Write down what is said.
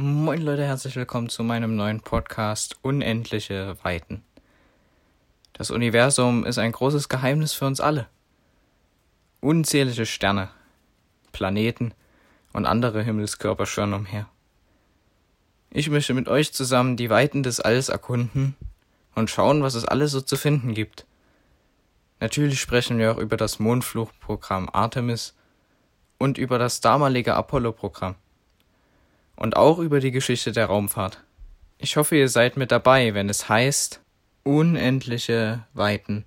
Moin Leute, herzlich willkommen zu meinem neuen Podcast Unendliche Weiten. Das Universum ist ein großes Geheimnis für uns alle. Unzählige Sterne, Planeten und andere Himmelskörper schwirren umher. Ich möchte mit euch zusammen die Weiten des Alls erkunden und schauen, was es alles so zu finden gibt. Natürlich sprechen wir auch über das Mondflugprogramm Artemis und über das damalige Apollo-Programm und auch über die Geschichte der Raumfahrt. Ich hoffe, ihr seid mit dabei, wenn es heißt Unendliche Weiten.